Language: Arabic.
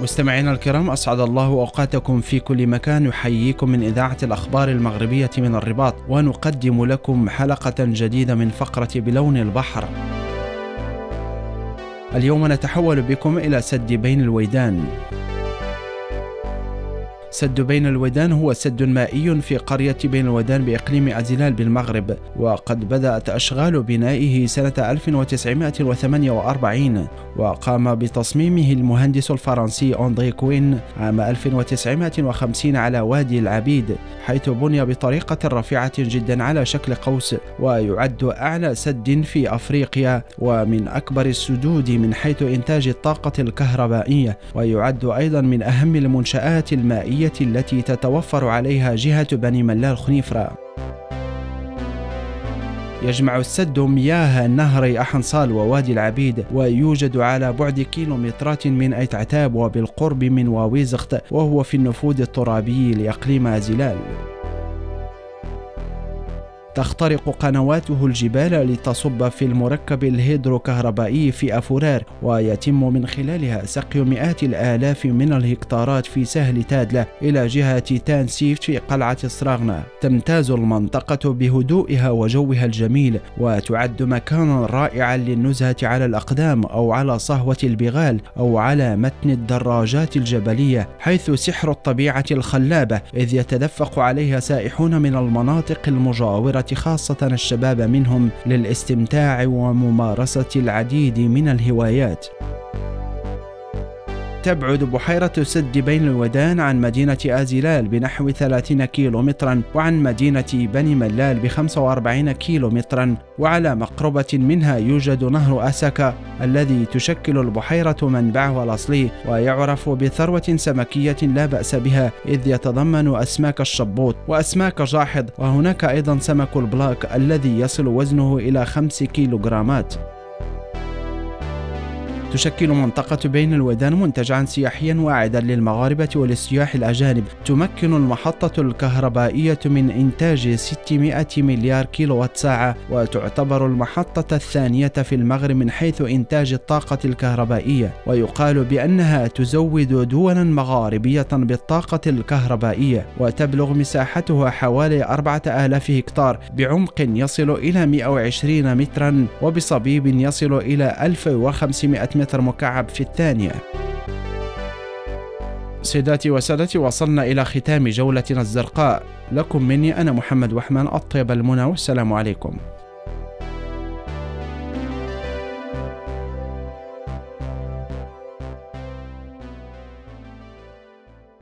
مستمعينا الكرام أسعد الله أوقاتكم في كل مكان يحييكم من إذاعة الأخبار المغربية من الرباط ونقدم لكم حلقة جديدة من فقرة بلون البحر. اليوم نتحول بكم إلى سد بين الويدان سد بين الودان هو سد مائي في قرية بين الودان بإقليم أزلال بالمغرب وقد بدأت أشغال بنائه سنة 1948 وقام بتصميمه المهندس الفرنسي أندري كوين عام 1950 على وادي العبيد حيث بني بطريقة رفيعة جدا على شكل قوس ويعد أعلى سد في أفريقيا ومن أكبر السدود من حيث إنتاج الطاقة الكهربائية ويعد أيضا من أهم المنشآت المائية التي تتوفر عليها جهة بني ملال خنيفرة. يجمع السد مياه نهري أحنصال ووادي العبيد ويوجد على بعد كيلومترات من أيت عتاب وبالقرب من واويزخت وهو في النفوذ الترابي لإقليم زلال تخترق قنواته الجبال لتصب في المركب الهيدروكهربائي في أفورار ويتم من خلالها سقي مئات الآلاف من الهكتارات في سهل تادلة إلى جهة تان سيفت في قلعة صراغنا تمتاز المنطقة بهدوئها وجوها الجميل وتعد مكانا رائعا للنزهة على الأقدام أو على صهوة البغال أو على متن الدراجات الجبلية حيث سحر الطبيعة الخلابة إذ يتدفق عليها سائحون من المناطق المجاورة خاصة الشباب منهم للاستمتاع وممارسة العديد من الهوايات. تبعد بحيرة سد بين الودان عن مدينة آزيلال بنحو 30 كيلو مترا وعن مدينة بني ملال ب 45 كيلو مترا وعلى مقربة منها يوجد نهر أسكا الذي تشكل البحيرة منبعها الأصلي ويعرف بثروة سمكية لا بأس بها إذ يتضمن أسماك الشبوط وأسماك جاحظ. وهناك أيضا سمك البلاك الذي يصل وزنه إلى 5 كيلوغرامات. تشكل منطقة بين الودان منتجعا سياحيا واعدا للمغاربة وللسياح الأجانب. تمكن المحطة الكهربائية من إنتاج 600 مليار كيلو وات ساعة وتعتبر المحطة الثانية في المغرب من حيث إنتاج الطاقة الكهربائية. ويقال بأنها تزود دولا مغاربية بالطاقة الكهربائية وتبلغ مساحتها حوالي 4000 هكتار بعمق يصل إلى 120 مترا وبصبيب يصل إلى 1500 متر متر مكعب في الثانية. سيداتي وسادتي وصلنا إلى ختام جولتنا الزرقاء. لكم مني أنا محمد وحمان الطيب المنى والسلام عليكم.